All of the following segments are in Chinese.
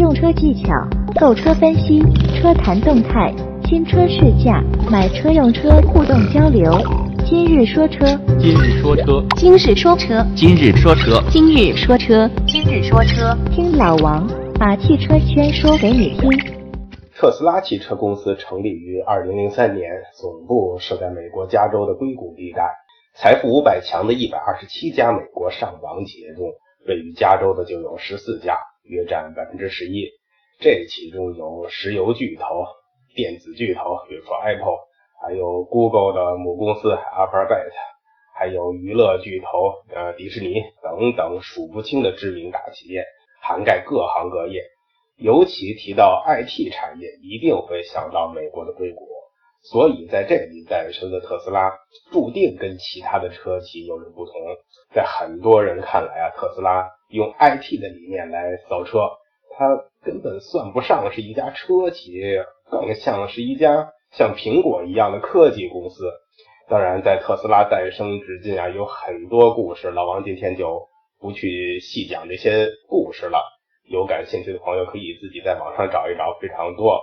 用车技巧、购车分析、车谈动态、新车试驾、买车用车互动交流。今日说车，今日说车，今日说车，今日说车，今日说车，今日说车，听老王把汽车圈说给你听。特斯拉汽车公司成立于二零零三年，总部设在美国加州的硅谷地带。财富五百强的一百二十七家美国上榜企业中，位于加州的就有十四家。约占百分之十一，这其中有石油巨头、电子巨头，比如说 Apple，还有 Google 的母公司 Alphabet，还有娱乐巨头呃迪士尼等等数不清的知名大企业，涵盖各行各业。尤其提到 IT 产业，一定会想到美国的硅谷。所以在这里诞生的特斯拉，注定跟其他的车企有着不同。在很多人看来啊，特斯拉用 IT 的理念来造车，它根本算不上是一家车企，更像是一家像苹果一样的科技公司。当然，在特斯拉诞生至今啊，有很多故事，老王今天就不去细讲这些故事了。有感兴趣的朋友可以自己在网上找一找，非常多。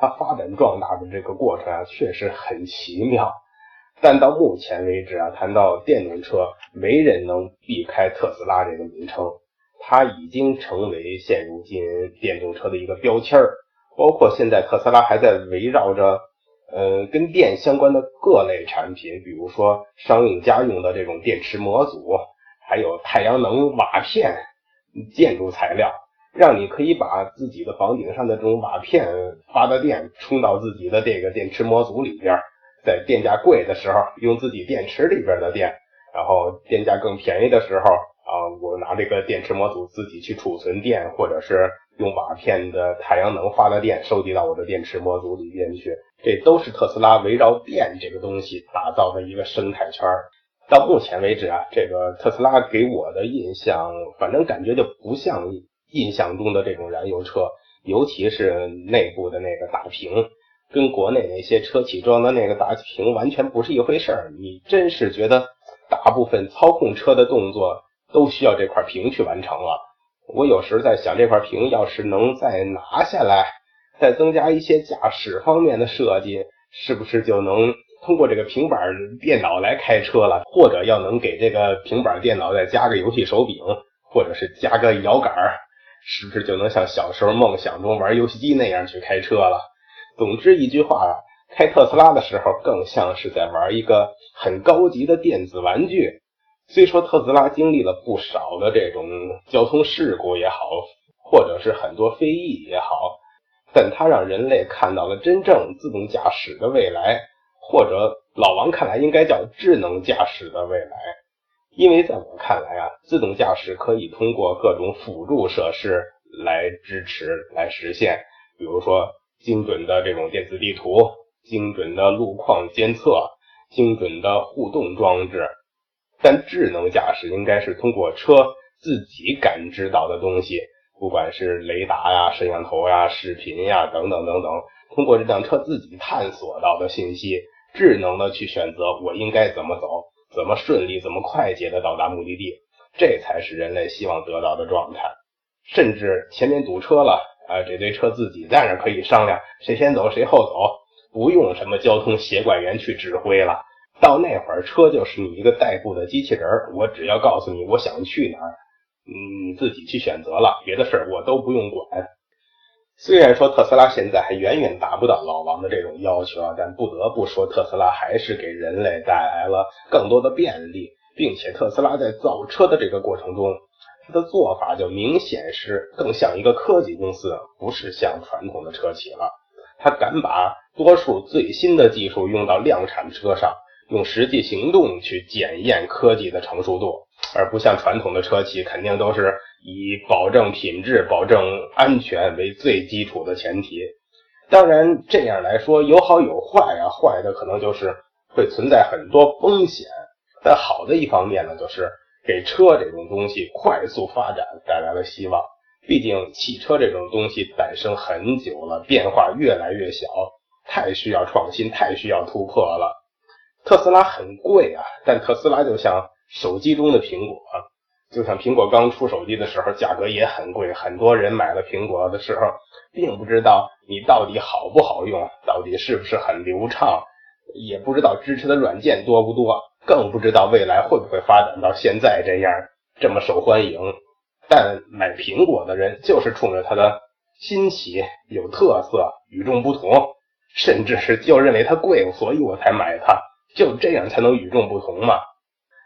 它发展壮大的这个过程啊，确实很奇妙。但到目前为止啊，谈到电动车，没人能避开特斯拉这个名称。它已经成为现如今电动车的一个标签儿。包括现在特斯拉还在围绕着呃跟电相关的各类产品，比如说商用家用的这种电池模组，还有太阳能瓦片建筑材料。让你可以把自己的房顶上的这种瓦片发的电充到自己的这个电池模组里边，在电价贵的时候用自己电池里边的电，然后电价更便宜的时候啊，我拿这个电池模组自己去储存电，或者是用瓦片的太阳能发的电收集到我的电池模组里边去，这都是特斯拉围绕电这个东西打造的一个生态圈。到目前为止啊，这个特斯拉给我的印象，反正感觉就不像。印象中的这种燃油车，尤其是内部的那个大屏，跟国内那些车企装的那个大屏完全不是一回事儿。你真是觉得大部分操控车的动作都需要这块屏去完成了。我有时在想，这块屏要是能再拿下来，再增加一些驾驶方面的设计，是不是就能通过这个平板电脑来开车了？或者要能给这个平板电脑再加个游戏手柄，或者是加个摇杆儿？是不是就能像小时候梦想中玩游戏机那样去开车了？总之一句话，开特斯拉的时候更像是在玩一个很高级的电子玩具。虽说特斯拉经历了不少的这种交通事故也好，或者是很多非议也好，但它让人类看到了真正自动驾驶的未来，或者老王看来应该叫智能驾驶的未来。因为在我看来啊，自动驾驶可以通过各种辅助设施来支持、来实现，比如说精准的这种电子地图、精准的路况监测、精准的互动装置。但智能驾驶应该是通过车自己感知到的东西，不管是雷达呀、摄像头呀、视频呀等等等等，通过这辆车自己探索到的信息，智能的去选择我应该怎么走。怎么顺利、怎么快捷的到达目的地，这才是人类希望得到的状态。甚至前面堵车了，啊，这堆车自己在那可以商量，谁先走谁后走，不用什么交通协管员去指挥了。到那会儿，车就是你一个代步的机器人我只要告诉你我想去哪儿，你自己去选择了，别的事儿我都不用管。虽然说特斯拉现在还远远达不到老王的这种要求啊，但不得不说，特斯拉还是给人类带来了更多的便利，并且特斯拉在造车的这个过程中，它的做法就明显是更像一个科技公司，不是像传统的车企了。它敢把多数最新的技术用到量产车上，用实际行动去检验科技的成熟度，而不像传统的车企，肯定都是。以保证品质、保证安全为最基础的前提。当然，这样来说有好有坏啊。坏的可能就是会存在很多风险，但好的一方面呢，就是给车这种东西快速发展带来了希望。毕竟汽车这种东西诞生很久了，变化越来越小，太需要创新，太需要突破了。特斯拉很贵啊，但特斯拉就像手机中的苹果。就像苹果刚出手机的时候，价格也很贵，很多人买了苹果的时候，并不知道你到底好不好用，到底是不是很流畅，也不知道支持的软件多不多，更不知道未来会不会发展到现在这样这么受欢迎。但买苹果的人就是冲着它的新奇、有特色、与众不同，甚至是就认为它贵，所以我才买它，就这样才能与众不同嘛。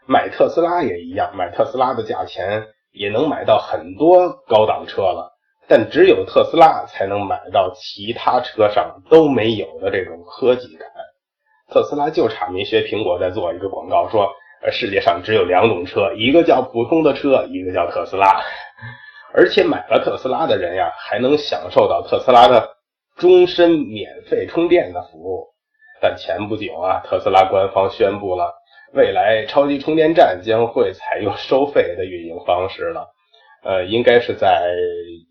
买特斯拉也一样，买特斯拉的价钱也能买到很多高档车了，但只有特斯拉才能买到其他车上都没有的这种科技感。特斯拉就差没学苹果在做一个广告，说世界上只有两种车，一个叫普通的车，一个叫特斯拉。而且买了特斯拉的人呀，还能享受到特斯拉的终身免费充电的服务。但前不久啊，特斯拉官方宣布了。未来超级充电站将会采用收费的运营方式了，呃，应该是在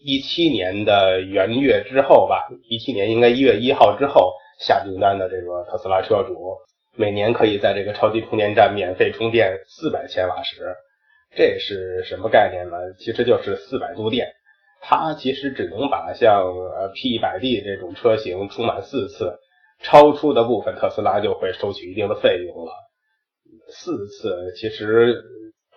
一七年的元月之后吧，一七年应该一月一号之后下订单的这个特斯拉车主，每年可以在这个超级充电站免费充电四百千瓦时，这是什么概念呢？其实就是四百度电，它其实只能把像呃 P 一百 D 这种车型充满四次，超出的部分特斯拉就会收取一定的费用了。四次其实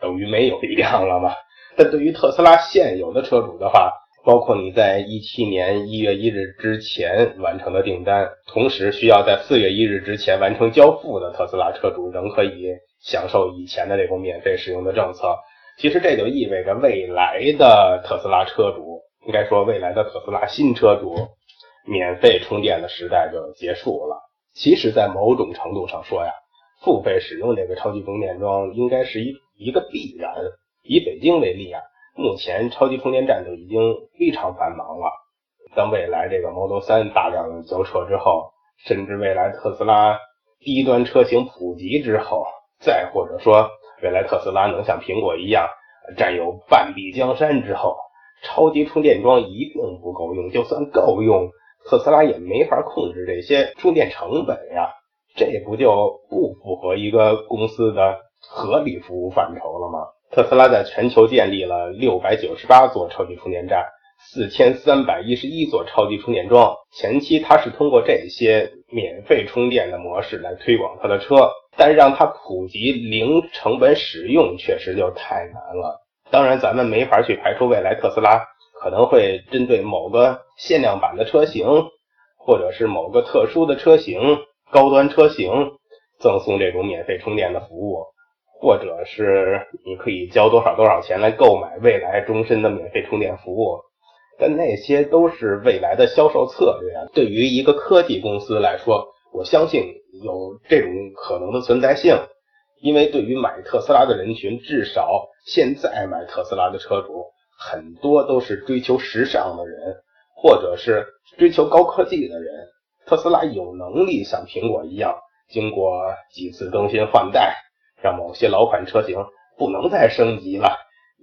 等于没有一辆了嘛？但对于特斯拉现有的车主的话，包括你在一七年一月一日之前完成的订单，同时需要在四月一日之前完成交付的特斯拉车主，仍可以享受以前的这种免费使用的政策。其实这就意味着未来的特斯拉车主，应该说未来的特斯拉新车主，免费充电的时代就结束了。其实，在某种程度上说呀。付费使用这个超级充电桩应该是一一个必然。以北京为例啊，目前超级充电站就已经非常繁忙了。当未来这个 Model 3大量交车之后，甚至未来特斯拉低端车型普及之后，再或者说未来特斯拉能像苹果一样占有半壁江山之后，超级充电桩一定不够用。就算够用，特斯拉也没法控制这些充电成本呀。这不就不符合一个公司的合理服务范畴了吗？特斯拉在全球建立了六百九十八座超级充电站，四千三百一十一座超级充电桩。前期它是通过这些免费充电的模式来推广它的车，但让它普及零成本使用，确实就太难了。当然，咱们没法去排除未来特斯拉可能会针对某个限量版的车型，或者是某个特殊的车型。高端车型赠送这种免费充电的服务，或者是你可以交多少多少钱来购买未来终身的免费充电服务，但那些都是未来的销售策略。对于一个科技公司来说，我相信有这种可能的存在性，因为对于买特斯拉的人群，至少现在买特斯拉的车主很多都是追求时尚的人，或者是追求高科技的人。特斯拉有能力像苹果一样，经过几次更新换代，让某些老款车型不能再升级了，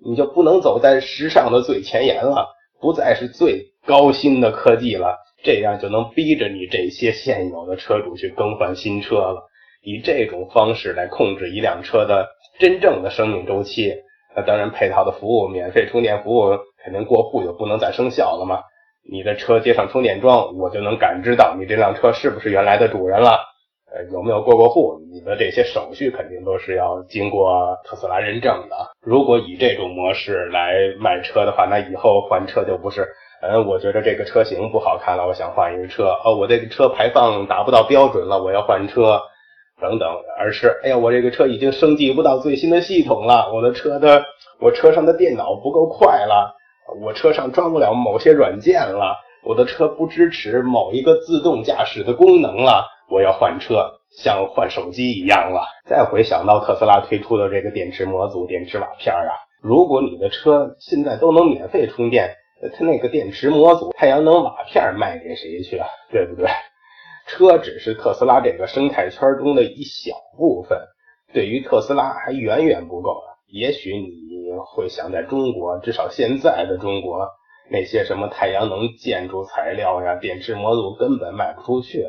你就不能走在时尚的最前沿了，不再是最高新的科技了，这样就能逼着你这些现有的车主去更换新车了。以这种方式来控制一辆车的真正的生命周期，那当然配套的服务，免费充电服务肯定过户就不能再生效了嘛。你的车接上充电桩，我就能感知到你这辆车是不是原来的主人了。呃，有没有过过户？你的这些手续肯定都是要经过特斯拉认证的。如果以这种模式来卖车的话，那以后换车就不是，嗯，我觉得这个车型不好看了，我想换一个车。哦，我这个车排放达不到标准了，我要换车，等等。而是，哎呀，我这个车已经升级不到最新的系统了，我的车的，我车上的电脑不够快了。我车上装不了某些软件了，我的车不支持某一个自动驾驶的功能了，我要换车，像换手机一样了。再回想到特斯拉推出的这个电池模组、电池瓦片啊，如果你的车现在都能免费充电，它那个电池模组、太阳能瓦片卖给谁去啊？对不对？车只是特斯拉这个生态圈中的一小部分，对于特斯拉还远远不够。也许你会想，在中国，至少现在的中国，那些什么太阳能建筑材料呀、电池模组根本卖不出去，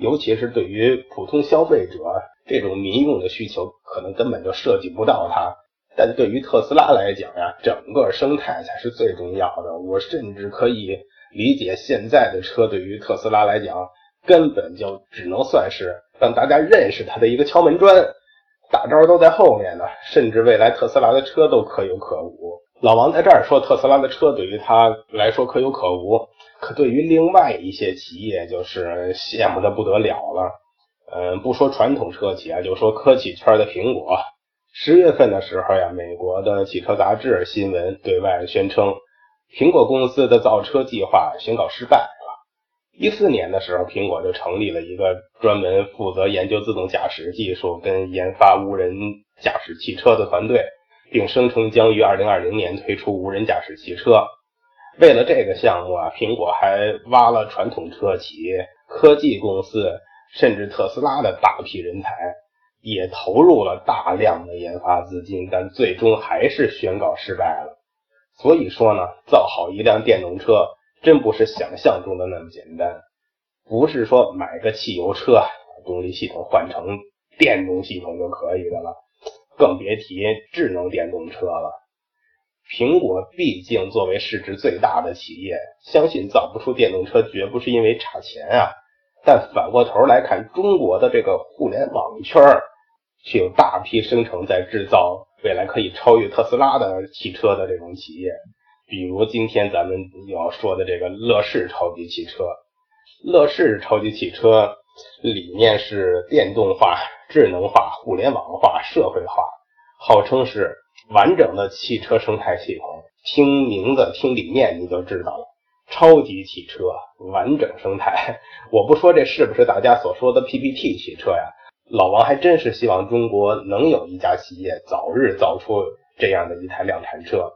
尤其是对于普通消费者这种民用的需求，可能根本就涉及不到它。但对于特斯拉来讲呀，整个生态才是最重要的。我甚至可以理解，现在的车对于特斯拉来讲，根本就只能算是让大家认识它的一个敲门砖，大招都在后面呢。甚至未来特斯拉的车都可有可无。老王在这儿说，特斯拉的车对于他来说可有可无，可对于另外一些企业就是羡慕的不得了了。嗯，不说传统车企啊，就说科技圈的苹果。十月份的时候呀，美国的汽车杂志新闻对外宣称，苹果公司的造车计划宣告失败。一四年的时候，苹果就成立了一个专门负责研究自动驾驶技术跟研发无人驾驶汽车的团队，并声称将于二零二零年推出无人驾驶汽车。为了这个项目啊，苹果还挖了传统车企、科技公司，甚至特斯拉的大批人才。也投入了大量的研发资金，但最终还是宣告失败了。所以说呢，造好一辆电动车真不是想象中的那么简单，不是说买个汽油车，动力系统换成电动系统就可以的了，更别提智能电动车了。苹果毕竟作为市值最大的企业，相信造不出电动车绝不是因为差钱啊。但反过头来看，中国的这个互联网圈儿。是有大批生成在制造未来可以超越特斯拉的汽车的这种企业，比如今天咱们要说的这个乐视超级汽车。乐视超级汽车理念是电动化、智能化、互联网化、社会化，号称是完整的汽车生态系统。听名字、听理念你就知道了，超级汽车完整生态。我不说这是不是大家所说的 PPT 汽车呀？老王还真是希望中国能有一家企业早日造出这样的一台量产车，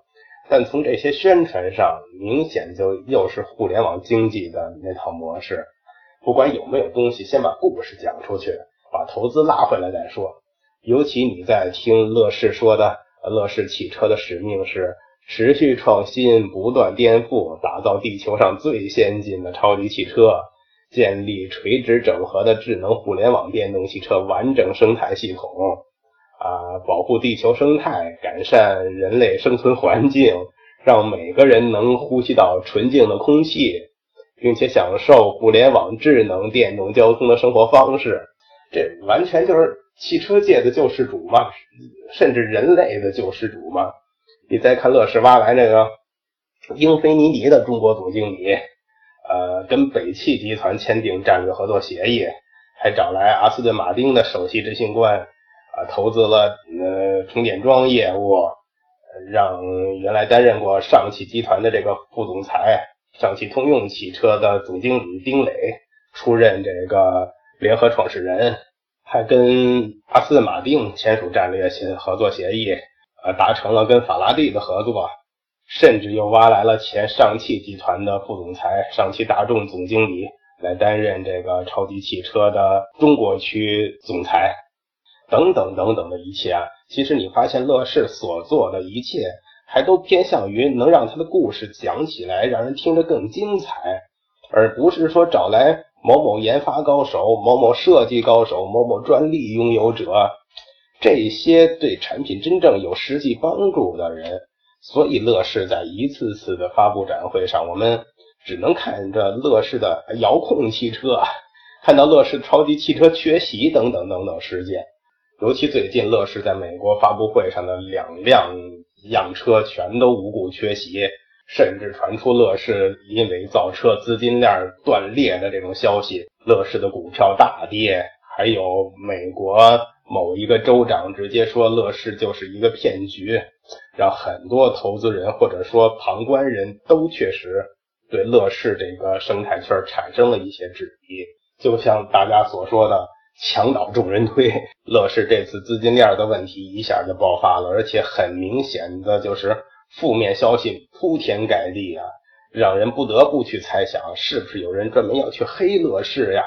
但从这些宣传上，明显就又是互联网经济的那套模式。不管有没有东西，先把故事讲出去，把投资拉回来再说。尤其你在听乐视说的，乐视汽车的使命是持续创新、不断颠覆，打造地球上最先进的超级汽车。建立垂直整合的智能互联网电动汽车完整生态系统，啊，保护地球生态，改善人类生存环境，让每个人能呼吸到纯净的空气，并且享受互联网智能电动交通的生活方式。这完全就是汽车界的救世主嘛，甚至人类的救世主嘛。你再看乐视挖来那个英菲尼迪的中国总经理。呃，跟北汽集团签订战略合作协议，还找来阿斯顿马丁的首席执行官，啊，投资了呃充电桩业务，让原来担任过上汽集团的这个副总裁，上汽通用汽车的总经理丁磊出任这个联合创始人，还跟阿斯顿马丁签署战略协合作协议，呃，达成了跟法拉第的合作。甚至又挖来了前上汽集团的副总裁、上汽大众总经理来担任这个超级汽车的中国区总裁，等等等等的一切啊！其实你发现乐视所做的一切，还都偏向于能让他的故事讲起来，让人听着更精彩，而不是说找来某某研发高手、某某设计高手、某某专利拥有者这些对产品真正有实际帮助的人。所以，乐视在一次次的发布展会上，我们只能看着乐视的遥控汽车，看到乐视超级汽车缺席等等等等事件。尤其最近，乐视在美国发布会上的两辆样车全都无故缺席，甚至传出乐视因为造车资金链断裂的这种消息，乐视的股票大跌，还有美国某一个州长直接说乐视就是一个骗局。让很多投资人或者说旁观人都确实对乐视这个生态圈产生了一些质疑，就像大家所说的“墙倒众人推”，乐视这次资金链的问题一下就爆发了，而且很明显的就是负面消息铺天盖地啊，让人不得不去猜想是不是有人专门要去黑乐视呀？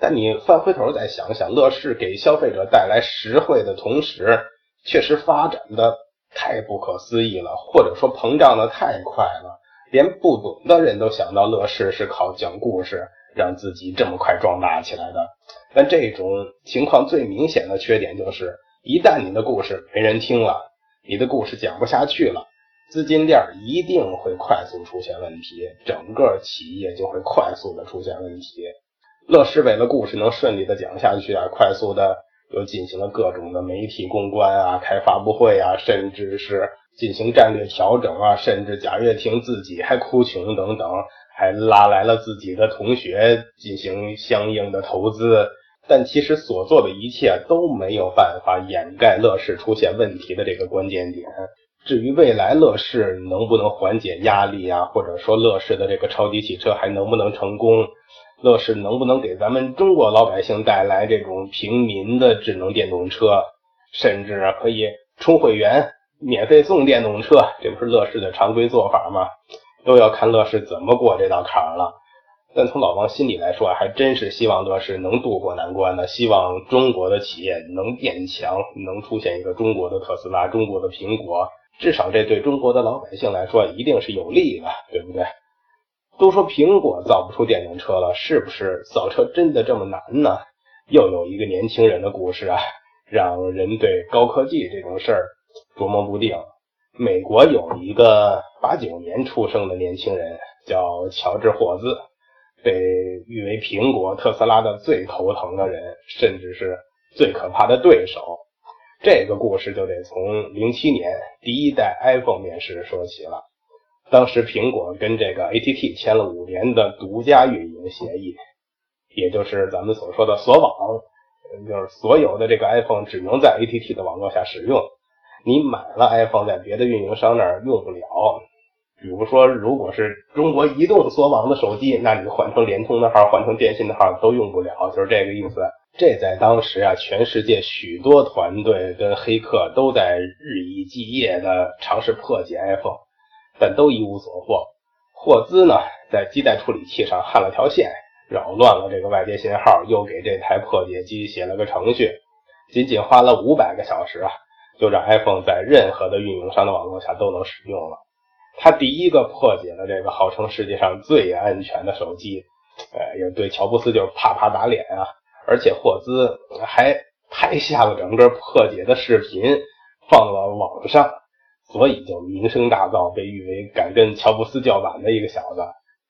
但你翻回头再想想，乐视给消费者带来实惠的同时，确实发展的。太不可思议了，或者说膨胀的太快了，连不懂的人都想到乐视是靠讲故事让自己这么快壮大起来的。但这种情况最明显的缺点就是，一旦你的故事没人听了，你的故事讲不下去了，资金链一定会快速出现问题，整个企业就会快速的出现问题。乐视为了故事能顺利的讲下去啊，快速的又进行了各种的媒体公关啊，开发布会啊，甚至是进行战略调整啊，甚至贾跃亭自己还哭穷等等，还拉来了自己的同学进行相应的投资。但其实所做的一切都没有办法掩盖乐视出现问题的这个关键点。至于未来乐视能不能缓解压力啊，或者说乐视的这个超级汽车还能不能成功，乐视能不能给咱们中国老百姓带来这种平民的智能电动车，甚至可以充会员免费送电动车，这不是乐视的常规做法吗？都要看乐视怎么过这道坎了。但从老王心里来说还真是希望乐视能渡过难关的，希望中国的企业能变强，能出现一个中国的特斯拉、中国的苹果，至少这对中国的老百姓来说一定是有利的，对不对？都说苹果造不出电动车了，是不是造车真的这么难呢？又有一个年轻人的故事啊，让人对高科技这种事儿琢磨不定。美国有一个八九年出生的年轻人，叫乔治霍兹。被誉为苹果、特斯拉的最头疼的人，甚至是最可怕的对手。这个故事就得从零七年第一代 iPhone 面世说起了。当时苹果跟这个 ATT 签了五年的独家运营协议，也就是咱们所说的锁网，就是所有的这个 iPhone 只能在 ATT 的网络下使用。你买了 iPhone，在别的运营商那儿用不了。比如说，如果是中国移动锁网的手机，那你换成联通的号、换成电信的号都用不了，就是这个意思。这在当时啊，全世界许多团队跟黑客都在日以继夜的尝试破解 iPhone，但都一无所获。霍兹呢，在基带处理器上焊了条线，扰乱了这个外接信号，又给这台破解机写了个程序，仅仅花了五百个小时啊，就让 iPhone 在任何的运营商的网络下都能使用了。他第一个破解了这个号称世界上最安全的手机，呃，也对乔布斯就是啪啪打脸啊！而且霍兹还拍下了整个破解的视频，放了网上，所以就名声大噪，被誉为敢跟乔布斯叫板的一个小子。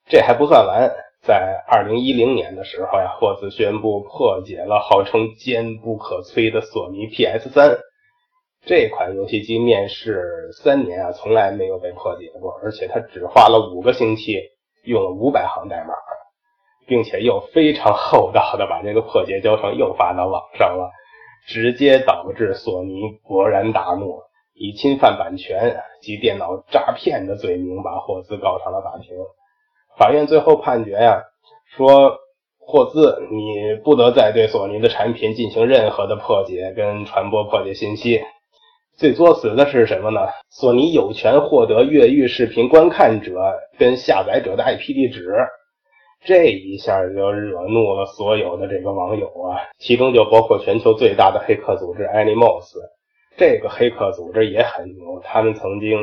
这还不算完，在二零一零年的时候呀，霍兹宣布破解了号称坚不可摧的索尼 PS 三。这款游戏机面世三年啊，从来没有被破解过，而且他只花了五个星期，用了五百行代码，并且又非常厚道的把这个破解教程又发到网上了，直接导致索尼勃然大怒，以侵犯版权及电脑诈骗的罪名把霍兹告上了法庭。法院最后判决呀，说霍兹你不得再对索尼的产品进行任何的破解跟传播破解信息。最作死的是什么呢？索尼有权获得越狱视频观看者跟下载者的 IP 地址，这一下就惹怒了所有的这个网友啊，其中就包括全球最大的黑客组织 Anonymous。这个黑客组织也很牛，他们曾经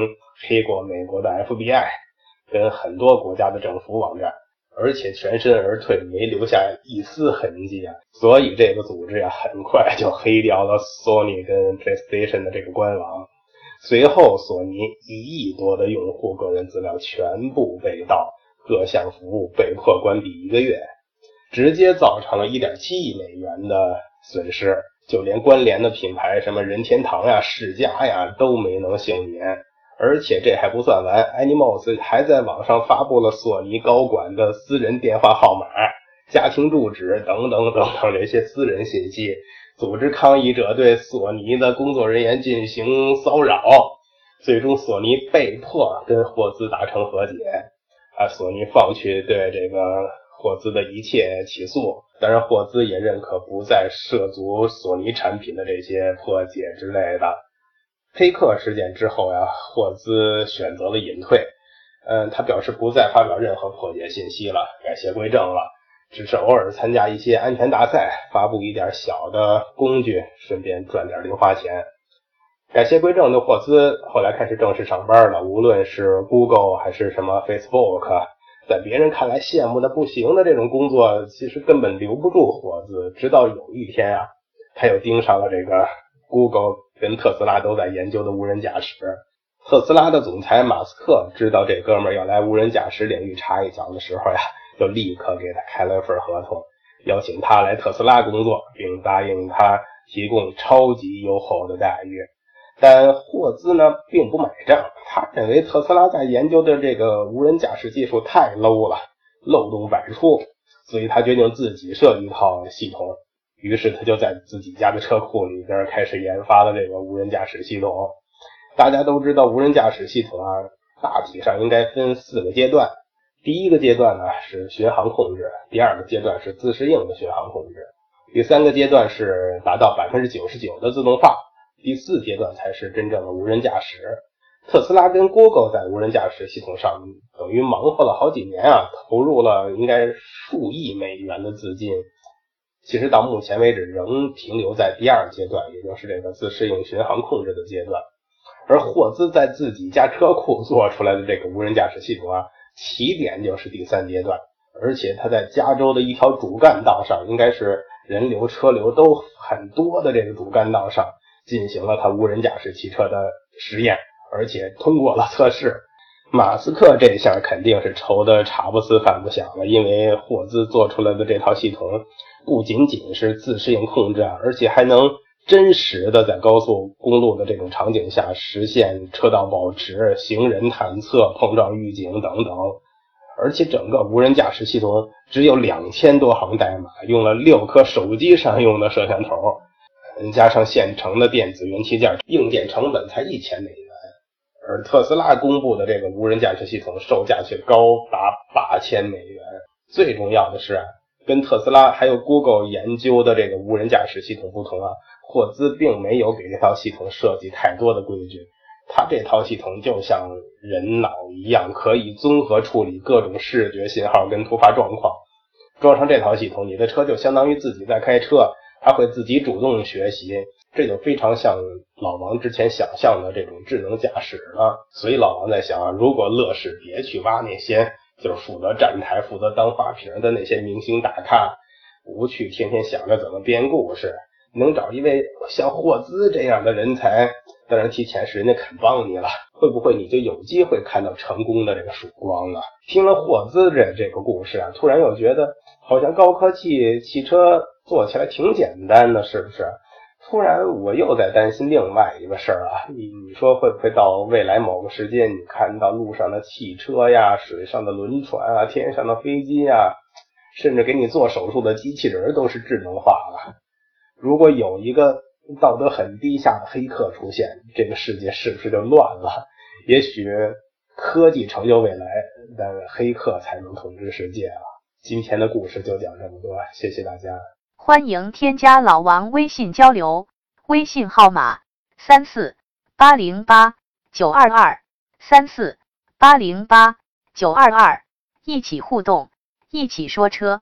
黑过美国的 FBI，跟很多国家的政府网站。而且全身而退，没留下一丝痕迹啊！所以这个组织呀，很快就黑掉了索尼跟 PlayStation 的这个官网。随后，索尼一亿多的用户个人资料全部被盗，各项服务被迫关闭一个月，直接造成了一点七亿美元的损失。就连关联的品牌，什么任天堂呀、世嘉呀，都没能幸免。而且这还不算完，Anonymous 还在网上发布了索尼高管的私人电话号码、家庭住址等等等等这些私人信息，组织抗议者对索尼的工作人员进行骚扰。最终，索尼被迫跟霍兹达成和解，啊，索尼放弃对这个霍兹的一切起诉。当然，霍兹也认可不再涉足索尼产品的这些破解之类的。黑客事件之后呀，霍兹选择了隐退。嗯，他表示不再发表任何破解信息了，改邪归正了，只是偶尔参加一些安全大赛，发布一点小的工具，顺便赚点零花钱。改邪归正的霍兹后来开始正式上班了。无论是 Google 还是什么 Facebook，在别人看来羡慕的不行的这种工作，其实根本留不住霍兹。直到有一天啊，他又盯上了这个。Google 跟特斯拉都在研究的无人驾驶。特斯拉的总裁马斯克知道这哥们儿要来无人驾驶领域插一脚的时候呀，就立刻给他开了份合同，邀请他来特斯拉工作，并答应他提供超级优厚的待遇。但霍兹呢并不买账，他认为特斯拉在研究的这个无人驾驶技术太 low 了，漏洞百出，所以他决定自己设计一套系统。于是他就在自己家的车库里边开始研发了这个无人驾驶系统。大家都知道，无人驾驶系统啊，大体上应该分四个阶段。第一个阶段呢是巡航控制，第二个阶段是自适应的巡航控制，第三个阶段是达到百分之九十九的自动化。第四阶段才是真正的无人驾驶。特斯拉跟 Google 在无人驾驶系统上等于忙活了好几年啊，投入了应该数亿美元的资金。其实到目前为止仍停留在第二阶段，也就是这个自适应巡航控制的阶段。而霍兹在自己家车库做出来的这个无人驾驶系统啊，起点就是第三阶段，而且他在加州的一条主干道上，应该是人流车流都很多的这个主干道上。进行了他无人驾驶汽车的实验，而且通过了测试。马斯克这下肯定是愁得茶不思饭不想了，因为霍兹做出来的这套系统不仅仅是自适应控制啊，而且还能真实的在高速公路的这种场景下实现车道保持、行人探测、碰撞预警等等。而且整个无人驾驶系统只有两千多行代码，用了六颗手机上用的摄像头。加上现成的电子元器件，硬件成本才一千美元，而特斯拉公布的这个无人驾驶系统售价却高达八千美元。最重要的是啊，跟特斯拉还有 Google 研究的这个无人驾驶系统不同啊，霍兹并没有给这套系统设计太多的规矩，他这套系统就像人脑一样，可以综合处理各种视觉信号跟突发状况。装上这套系统，你的车就相当于自己在开车。它会自己主动学习，这就非常像老王之前想象的这种智能驾驶了。所以老王在想啊，如果乐视别去挖那些就是负责站台、负责当花瓶的那些明星大咖，不去天天想着怎么编故事，能找一位像霍兹这样的人才，当然提前是人家肯帮你了，会不会你就有机会看到成功的这个曙光啊？听了霍兹这这个故事啊，突然又觉得好像高科技汽车。做起来挺简单的，是不是？突然我又在担心另外一个事儿啊，你你说会不会到未来某个时间，你看到路上的汽车呀、水上的轮船啊、天上的飞机呀，甚至给你做手术的机器人都是智能化了？如果有一个道德很低下的黑客出现，这个世界是不是就乱了？也许科技成就未来，但黑客才能统治世界啊。今天的故事就讲这么多，谢谢大家。欢迎添加老王微信交流，微信号码三四八零八九二二三四八零八九二二，一起互动，一起说车。